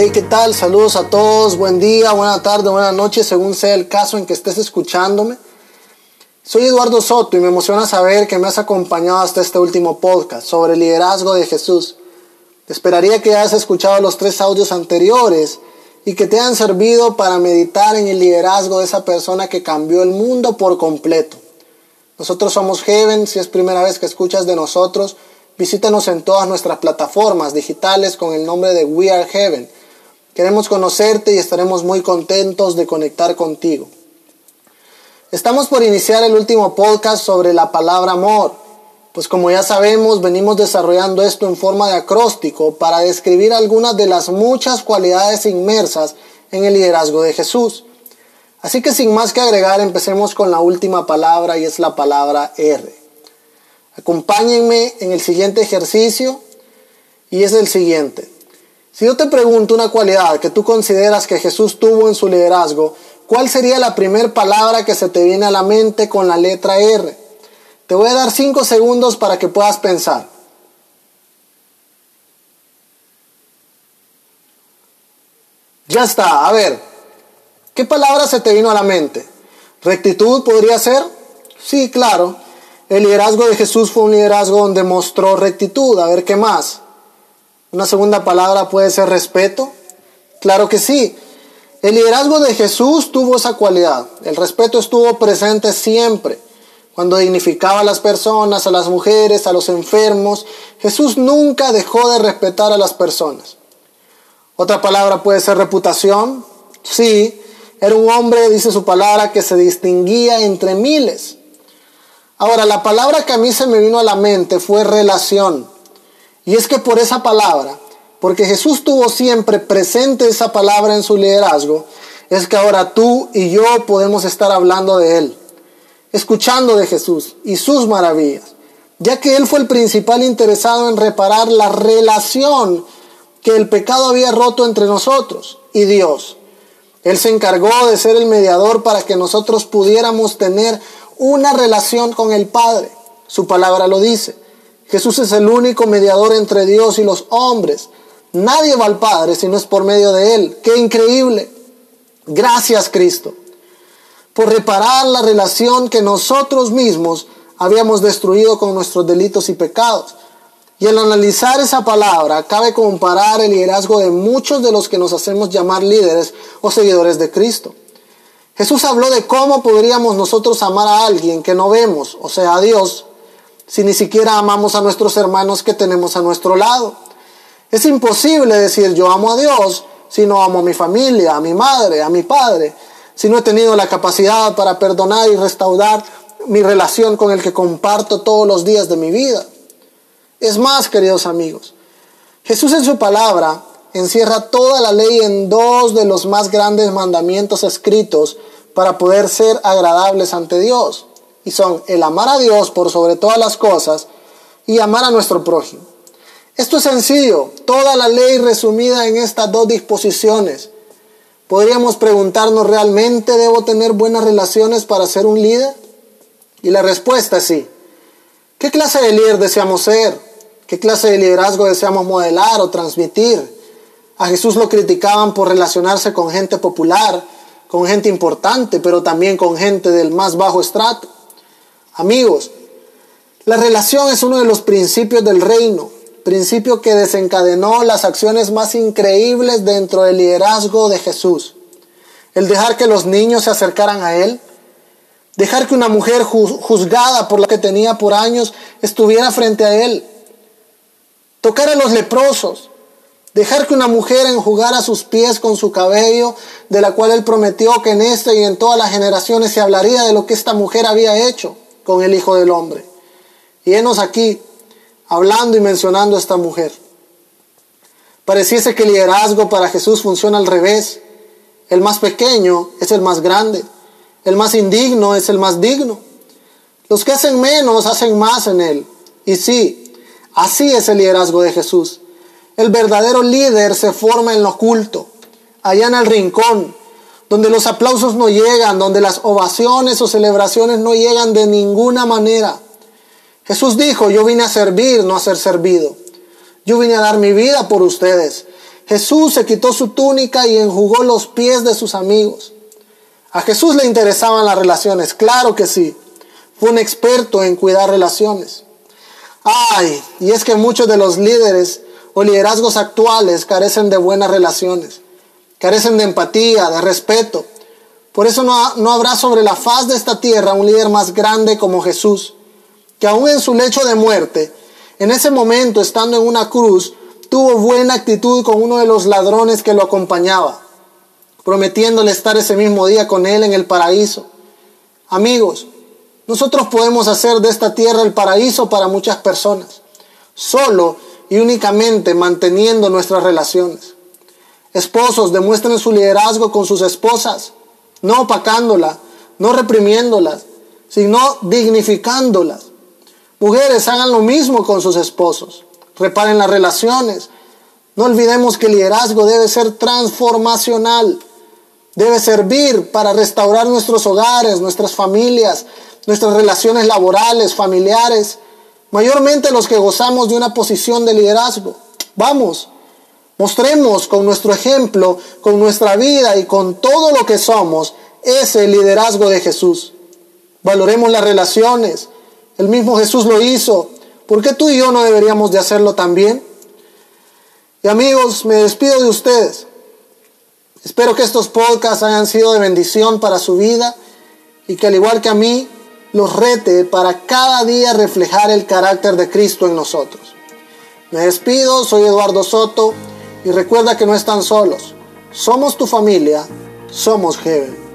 Hey, ¿qué tal? Saludos a todos. Buen día, buena tarde, buena noche, según sea el caso en que estés escuchándome. Soy Eduardo Soto y me emociona saber que me has acompañado hasta este último podcast sobre el liderazgo de Jesús. Esperaría que hayas escuchado los tres audios anteriores y que te hayan servido para meditar en el liderazgo de esa persona que cambió el mundo por completo. Nosotros somos Heaven, si es primera vez que escuchas de nosotros, visítanos en todas nuestras plataformas digitales con el nombre de We Are Heaven. Queremos conocerte y estaremos muy contentos de conectar contigo. Estamos por iniciar el último podcast sobre la palabra amor, pues como ya sabemos venimos desarrollando esto en forma de acróstico para describir algunas de las muchas cualidades inmersas en el liderazgo de Jesús. Así que sin más que agregar, empecemos con la última palabra y es la palabra R. Acompáñenme en el siguiente ejercicio y es el siguiente. Si yo te pregunto una cualidad que tú consideras que Jesús tuvo en su liderazgo, ¿cuál sería la primera palabra que se te viene a la mente con la letra R? Te voy a dar cinco segundos para que puedas pensar. Ya está, a ver, ¿qué palabra se te vino a la mente? ¿Rectitud podría ser? Sí, claro. El liderazgo de Jesús fue un liderazgo donde mostró rectitud. A ver, ¿qué más? Una segunda palabra puede ser respeto. Claro que sí. El liderazgo de Jesús tuvo esa cualidad. El respeto estuvo presente siempre. Cuando dignificaba a las personas, a las mujeres, a los enfermos, Jesús nunca dejó de respetar a las personas. Otra palabra puede ser reputación. Sí, era un hombre, dice su palabra, que se distinguía entre miles. Ahora, la palabra que a mí se me vino a la mente fue relación. Y es que por esa palabra, porque Jesús tuvo siempre presente esa palabra en su liderazgo, es que ahora tú y yo podemos estar hablando de Él, escuchando de Jesús y sus maravillas, ya que Él fue el principal interesado en reparar la relación que el pecado había roto entre nosotros y Dios. Él se encargó de ser el mediador para que nosotros pudiéramos tener una relación con el Padre. Su palabra lo dice. Jesús es el único mediador entre Dios y los hombres. Nadie va al Padre si no es por medio de Él. ¡Qué increíble! Gracias Cristo por reparar la relación que nosotros mismos habíamos destruido con nuestros delitos y pecados. Y al analizar esa palabra, cabe comparar el liderazgo de muchos de los que nos hacemos llamar líderes o seguidores de Cristo. Jesús habló de cómo podríamos nosotros amar a alguien que no vemos, o sea, a Dios, si ni siquiera amamos a nuestros hermanos que tenemos a nuestro lado? Es imposible decir yo amo a Dios si no amo a mi familia, a mi madre, a mi padre, si no he tenido la capacidad para perdonar y restaurar mi relación con el que comparto todos los días de mi vida. Es más, queridos amigos, Jesús en su palabra encierra toda la ley en dos de los más grandes mandamientos escritos para poder ser agradables ante Dios y son el amar a Dios por sobre todas las cosas y amar a nuestro prójimo. Esto es sencillo, toda la ley resumida en estas dos disposiciones. Podríamos preguntarnos, ¿realmente debo tener buenas relaciones para ser un líder? Y la respuesta es sí. ¿Qué clase de líder deseamos ser? ¿Qué clase de liderazgo deseamos modelar o transmitir? A Jesús lo criticaban por relacionarse con gente popular, con gente importante, pero también con gente del más bajo estrato. Amigos, la relación es uno de los principios del reino, principio que desencadenó las acciones más increíbles dentro del liderazgo de Jesús. El dejar que los niños se acercaran a Él, dejar que una mujer juzgada por lo que tenía por años estuviera frente a Él, tocar a los leprosos, dejar que una mujer enjugara sus pies con su cabello, de la cual Él prometió que en este y en todas las generaciones se hablaría de lo que esta mujer había hecho con el Hijo del Hombre. Y enos aquí hablando y mencionando a esta mujer. Pareciese que el liderazgo para Jesús funciona al revés. El más pequeño es el más grande. El más indigno es el más digno. Los que hacen menos hacen más en él. Y sí, así es el liderazgo de Jesús. El verdadero líder se forma en lo oculto, allá en el rincón, donde los aplausos no llegan, donde las ovaciones o celebraciones no llegan de ninguna manera. Jesús dijo, yo vine a servir, no a ser servido. Yo vine a dar mi vida por ustedes. Jesús se quitó su túnica y enjugó los pies de sus amigos. A Jesús le interesaban las relaciones, claro que sí. Fue un experto en cuidar relaciones. Ay, y es que muchos de los líderes o liderazgos actuales carecen de buenas relaciones, carecen de empatía, de respeto. Por eso no, no habrá sobre la faz de esta tierra un líder más grande como Jesús, que aún en su lecho de muerte, en ese momento estando en una cruz, tuvo buena actitud con uno de los ladrones que lo acompañaba, prometiéndole estar ese mismo día con él en el paraíso. Amigos, nosotros podemos hacer de esta tierra el paraíso para muchas personas, solo y únicamente manteniendo nuestras relaciones. Esposos, demuestren su liderazgo con sus esposas, no opacándolas, no reprimiéndolas, sino dignificándolas. Mujeres, hagan lo mismo con sus esposos. Reparen las relaciones. No olvidemos que el liderazgo debe ser transformacional. Debe servir para restaurar nuestros hogares, nuestras familias, nuestras relaciones laborales, familiares, mayormente los que gozamos de una posición de liderazgo. Vamos, mostremos con nuestro ejemplo, con nuestra vida y con todo lo que somos ese liderazgo de Jesús. Valoremos las relaciones. El mismo Jesús lo hizo. ¿Por qué tú y yo no deberíamos de hacerlo también? Y amigos, me despido de ustedes. Espero que estos podcasts hayan sido de bendición para su vida y que al igual que a mí, los rete para cada día reflejar el carácter de Cristo en nosotros. Me despido, soy Eduardo Soto y recuerda que no están solos. Somos tu familia, somos Heaven.